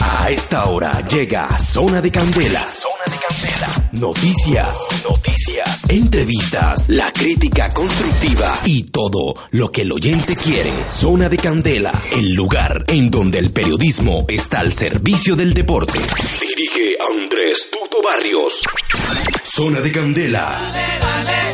A esta hora llega Zona de Candela. Zona de Candela. Noticias, noticias, entrevistas, la crítica constructiva y todo lo que el oyente quiere. Zona de Candela, el lugar en donde el periodismo está al servicio del deporte. Dirige Andrés Tuto Barrios. Zona de Candela. Dale, dale,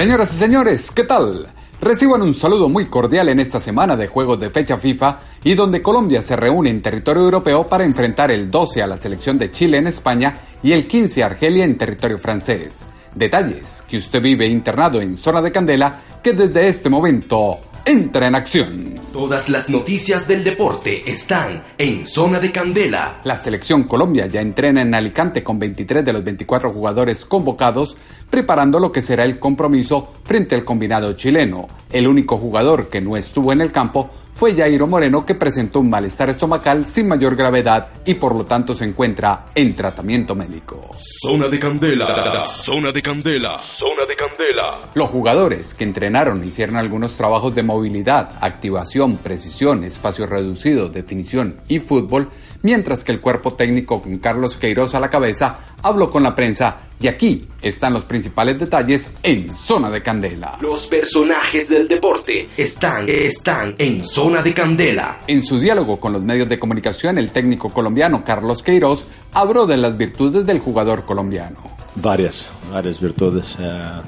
Señoras y señores, ¿qué tal? Reciban un saludo muy cordial en esta semana de juegos de fecha FIFA y donde Colombia se reúne en territorio europeo para enfrentar el 12 a la selección de Chile en España y el 15 a Argelia en territorio francés. Detalles que usted vive internado en zona de candela que desde este momento entra en acción. Todas las noticias del deporte están en Zona de Candela. La selección Colombia ya entrena en Alicante con 23 de los 24 jugadores convocados, preparando lo que será el compromiso frente al combinado chileno. El único jugador que no estuvo en el campo fue Jairo Moreno que presentó un malestar estomacal sin mayor gravedad y por lo tanto se encuentra en tratamiento médico. Zona de Candela. Zona de Candela. Zona de Candela. Los jugadores que entrenaron hicieron algunos trabajos de movilidad, activación, precisión, espacio reducido, definición y fútbol, mientras que el cuerpo técnico con Carlos Queiroz a la cabeza habló con la prensa y aquí están los principales detalles en Zona de Candela. Los personajes del deporte están, están en Zona de Candela. En su diálogo con los medios de comunicación, el técnico colombiano Carlos Queiroz habló de las virtudes del jugador colombiano. Varias, varias virtudes. Eh,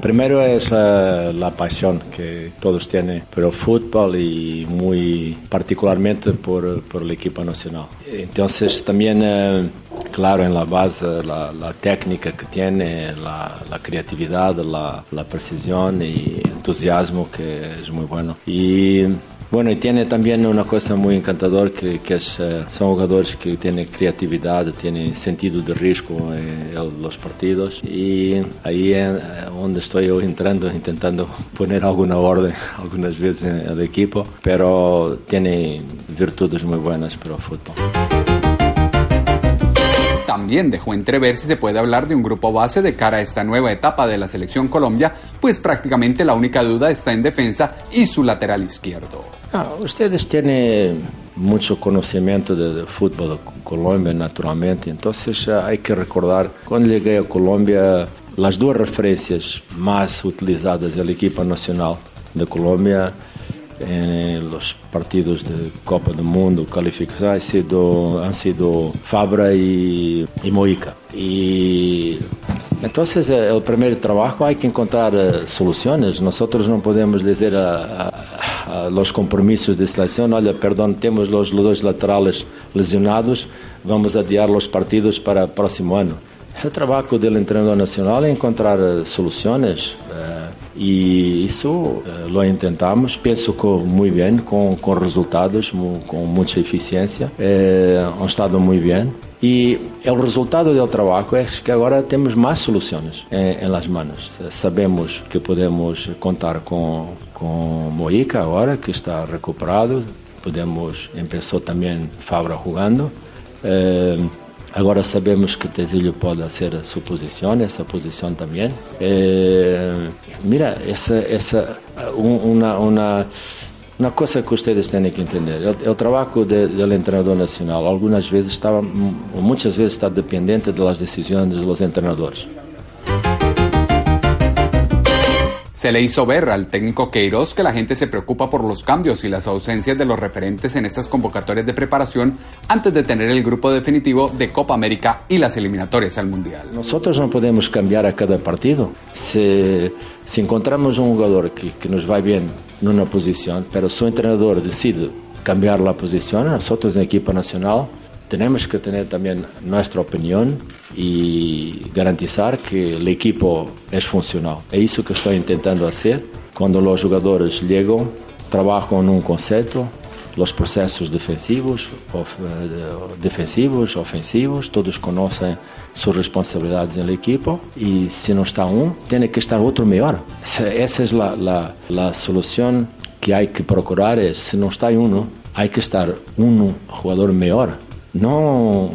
primero es eh, la pasión que todos tienen por el fútbol y muy particularmente por, por el equipo nacional. Entonces también, eh, claro, en la base la, la técnica que tiene, la, la creatividad, la, la precisión y entusiasmo que es muy bueno. Y bueno, y tiene también una cosa muy encantadora que, que es, eh, son jugadores que tienen creatividad, tienen sentido de riesgo en, en los partidos y ahí es donde estoy yo entrando, intentando poner alguna orden algunas veces el equipo, pero tiene virtudes muy buenas para el fútbol. También dejó entrever si se puede hablar de un grupo base de cara a esta nueva etapa de la selección Colombia, pues prácticamente la única duda está en defensa y su lateral izquierdo. Ah, ustedes tienen mucho conocimiento de, de fútbol de Colombia, naturalmente. Entonces ah, hay que recordar, cuando llegué a Colombia, las dos referencias más utilizadas del equipo nacional de Colombia en los partidos de Copa del Mundo, calificación, han sido, han sido Fabra y, y Moica. Y entonces eh, el primer trabajo hay que encontrar eh, soluciones. Nosotros no podemos decir a, a- a los compromisos de selección, olha, perdón, temos los, dos laterales lesionados, vamos adiar los partidos para el próximo año. El trabajo del entrenador nacional es encontrar eh, eh, y eso eh, lo intentamos, penso que muy bien, con, con resultados, mu- con mucha eficiencia, eh, han estado muy bien. Y el resultado del trabajo es que ahora tenemos más soluciones en, en las manos. Sabemos que podemos contar con, con Moica ahora, que está recuperado. Podemos, empezó también Fabra jugando. Eh, Agora sabemos que Tesilho pode fazer a sua posição, essa posição também. Eh, mira, essa, essa, um- uma, uma, uma coisa que vocês têm que entender, o, o trabalho de, do treinador nacional, algumas vezes estava, muitas vezes está dependente das decisões dos treinadores. Se le hizo ver al técnico Queiroz que la gente se preocupa por los cambios y las ausencias de los referentes en estas convocatorias de preparación antes de tener el grupo definitivo de Copa América y las eliminatorias al Mundial. Nosotros não podemos cambiar a cada partido. Se, se encontramos um jogador que, que nos vai bem numa posição, pero se o treinador decide cambiar a posição, nosotros na equipa nacional temos que ter também nossa opinião e garantizar que o equipo é funcional. É isso que estou tentando fazer. Quando os jogadores chegam, trabalham num conceito, los procesos defensivos, of, eh, defensivos, ofensivos, todos conocen sus responsabilidades en el equipo y si no está uno, tiene que estar otro mejor. Esa, es la, la, la solución que hay que procurar, es si no está uno, hay que estar uno jugador mejor. No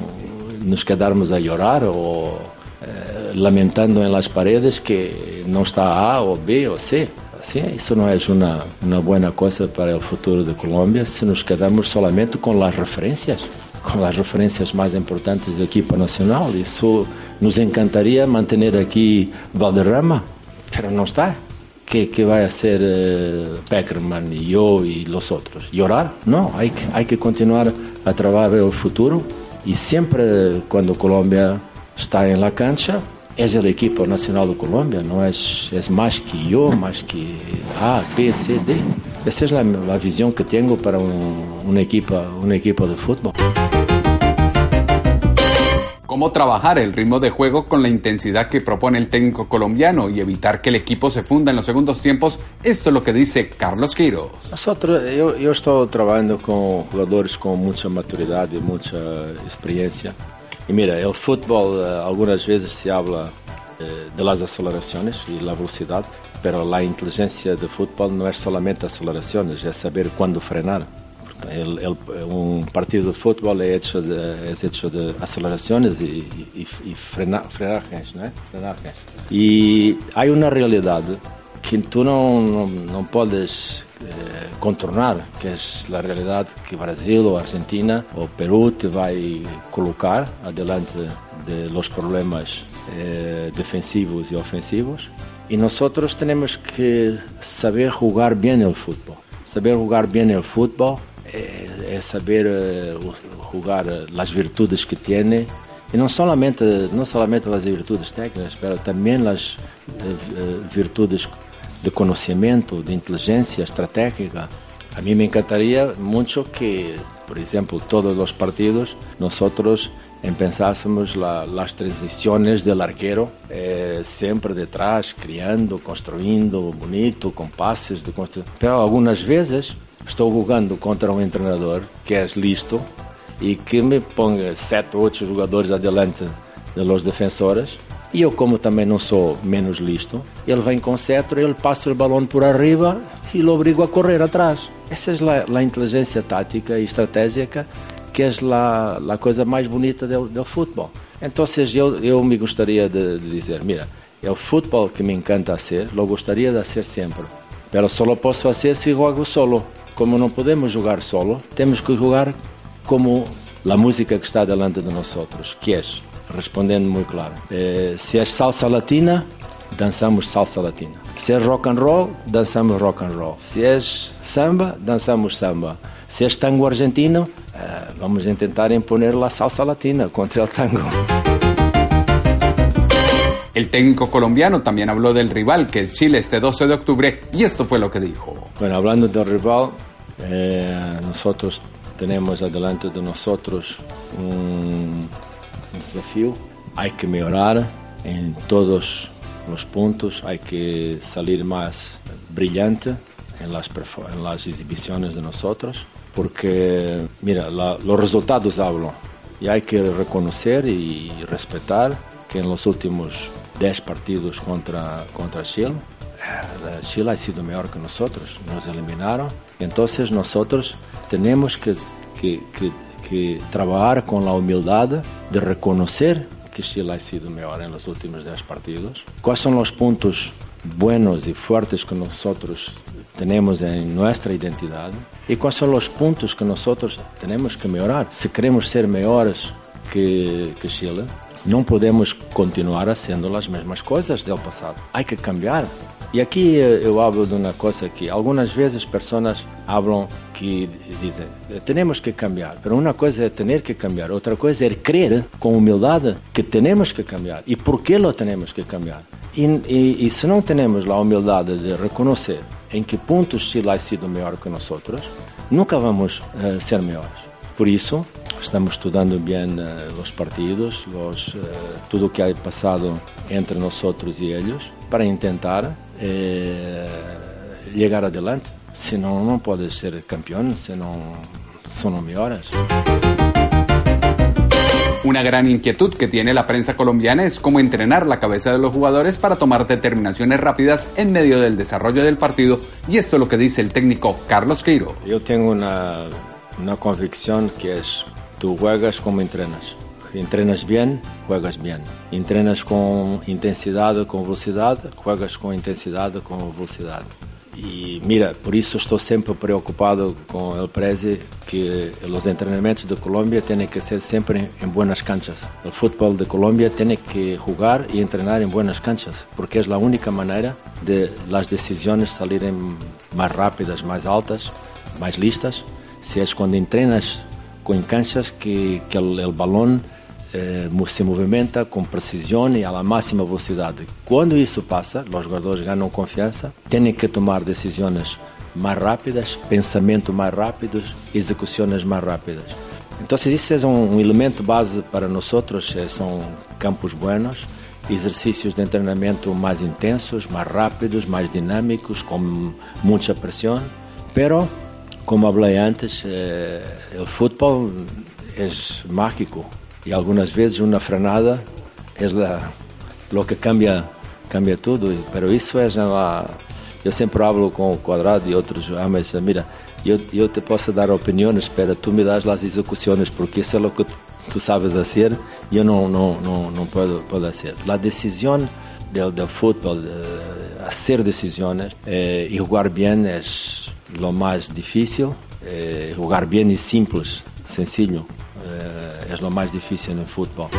nos quedarmos a llorar o eh, lamentando en las paredes que no está A o B o C. Así, eso no es una, una buena cosa para el futuro de Colombia si nos quedamos solamente con las referencias, con las referencias más importantes del equipo nacional. Eso nos encantaría mantener aquí Valderrama, pero no está. ¿Qué, qué va a hacer eh, Peckerman y yo y los otros? ¿Llorar? No, hay que, hay que continuar a trabajar el futuro y siempre cuando Colombia está en la cancha es el equipo nacional de Colombia, no es, es más que yo, más que A, B, C, D. Esa es la, la visión que tengo para un, un, equipo, un equipo de fútbol. Cómo trabajar el ritmo de juego con la intensidad que propone el técnico colombiano y evitar que el equipo se funda en los segundos tiempos, esto es lo que dice Carlos Quiros. Nosotros, yo, yo estoy trabajando con jugadores con mucha maturidad y mucha experiencia. Y mira, el fútbol uh, algunas veces se habla uh, de las aceleraciones y la velocidad, pero la inteligencia de fútbol no es solamente aceleraciones, es saber cuándo frenar. El, el, un partido de fútbol es hecho de, es hecho de aceleraciones y, y, y frena, frenajes, ¿no? frenajes. Y hay una realidad que tú no, no, no puedes eh, contornar, que es la realidad que Brasil o Argentina o Perú te va a colocar adelante de los problemas eh, defensivos y ofensivos. Y nosotros tenemos que saber jugar bien el fútbol. Saber jugar bien el fútbol eh, es saber eh, jugar las virtudes que tiene y no solamente, no solamente las virtudes técnicas, pero también las eh, virtudes de conocimiento, de inteligencia estratégica. A mí me encantaría mucho que, por ejemplo, todos los partidos nosotros empezásemos la, las transiciones del arquero eh, siempre detrás, criando, construyendo, bonito, con pases de construcción. Pero algunas veces estoy jugando contra un entrenador que es listo y que me ponga sete, ocho jugadores adelante de los defensores e eu, como também não sou menos listo, ele vem com cetro, ele passa o balão por arriba e lo obrigo a correr atrás. Essa é a inteligência tática e estratégica que é a coisa mais bonita do, do futebol. Então, eu, eu me gostaria de, de dizer, mira, é o futebol que me encanta ser, lo gostaria de ser sempre, mas só lo posso fazer se jogo solo. Como não podemos jogar solo, temos que jogar como a música que está delante de nós, que é respondendo muito claro. Eh, se é salsa latina, dançamos salsa latina. Se é rock and roll, dançamos rock and roll. Se é samba, dançamos samba. Si es tango argentino, eh, vamos a intentar imponer la salsa latina contra el tango. El técnico colombiano también habló del rival, que es Chile, este 12 de octubre, y esto fue lo que dijo. Bueno, hablando del rival, eh, nosotros tenemos adelante de nosotros un desafío. Hay que mejorar en todos los puntos, hay que salir más brillante en las, en las exhibiciones de nosotros, porque, mira, la, los resultados hablan y hay que reconocer y respetar que en los últimos 10 partidos contra, contra Chile, Chile ha sido mejor que nosotros, nos eliminaron, entonces nosotros tenemos que, que, que que trabalhar com a humildade de reconhecer que Chile ha sido melhor em los últimos 10 partidos. Quais são os pontos buenos e fortes que nós temos em nossa identidade e quais são os pontos que nós temos que melhorar. Se queremos ser melhores que, que Chile, não podemos continuar fazendo as mesmas coisas do passado. Há que cambiar. E aqui eu hablo de uma coisa que algumas vezes pessoas falam que dizem temos que cambiar, mas uma coisa é ter que cambiar, outra coisa é crer com humildade que temos que cambiar e por que lo temos que cambiar. E, e, e se não temos a humildade de reconhecer em que pontos Chile ha sido melhor que nós, nunca vamos uh, ser melhores. Por isso, estamos estudando bem uh, os partidos, os, uh, tudo o que ha passado entre nós e eles, para tentar eh, chegar adelante. Senão não pode ser campeão, senão são melhores. Una gran inquietud que tiene la prensa colombiana es cómo entrenar la cabeza de los jugadores para tomar determinaciones rápidas en medio del desarrollo del partido y esto es lo que dice el técnico Carlos Queiro. Yo tengo una, una convicción que es tú juegas como entrenas. Entrenas bien, juegas bien. Entrenas con intensidad, con velocidad, juegas con intensidad, con velocidad. E mira, por isso estou sempre preocupado com o Prezi que os treinamentos de Colômbia têm que ser sempre em boas canchas. O futebol de Colômbia tem que jogar e treinar em boas canchas, porque é a única maneira de as decisões saírem mais rápidas, mais altas, mais listas. Se é quando entrenas com canchas que, que o balão eh, se movimenta com precisão e à máxima velocidade. Quando isso passa, os jogadores ganham confiança, têm que tomar decisões mais rápidas, pensamento mais rápidos, execuções mais rápidas. Então, isso é um, elemento base para nós, eh, são campos buenos, exercícios de treinamento mais intensos, mais rápidos, mais dinâmicos, com muita pressão. Pero, como falei antes, eh, o futebol é mágico y algunas veces una frenada la, lo que cambia, cambia todo, pero eso es la... Yo siempre hablo con Cuadrado y otros, ah, me dicen, mira, yo te puedo dar opiniones, pero tú me das las ejecuciones, porque eso es lo que tú sabes hacer, yo no, no, no, no puedo, puedo hacer. La decisión del, del fútbol, de hacer decisiones eh, y jugar bien es lo difícil, eh, jugar bien y simple, sencillo. Eh, es lo más difícil en el fútbol.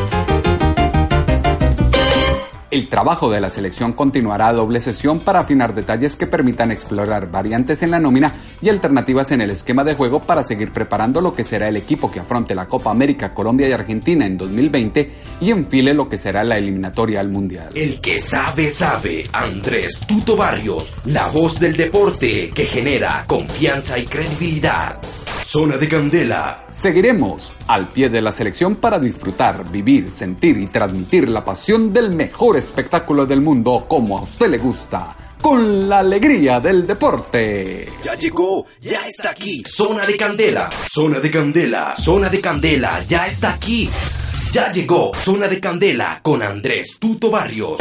El trabajo de la selección continuará a doble sesión para afinar detalles que permitan explorar variantes en la nómina y alternativas en el esquema de juego para seguir preparando lo que será el equipo que afronte la Copa América, Colombia y Argentina en 2020 y enfile lo que será la eliminatoria al Mundial. El que sabe, sabe, Andrés Tuto Barrios, la voz del deporte que genera confianza y credibilidad. Zona de Candela. Seguiremos al pie de la selección para disfrutar, vivir, sentir y transmitir la pasión del mejor espectáculo del mundo como a usted le gusta, con la alegría del deporte. Ya llegó, ya está aquí. Zona de Candela. Zona de Candela. Zona de Candela. Ya está aquí. Ya llegó Zona de Candela con Andrés Tuto Barrios.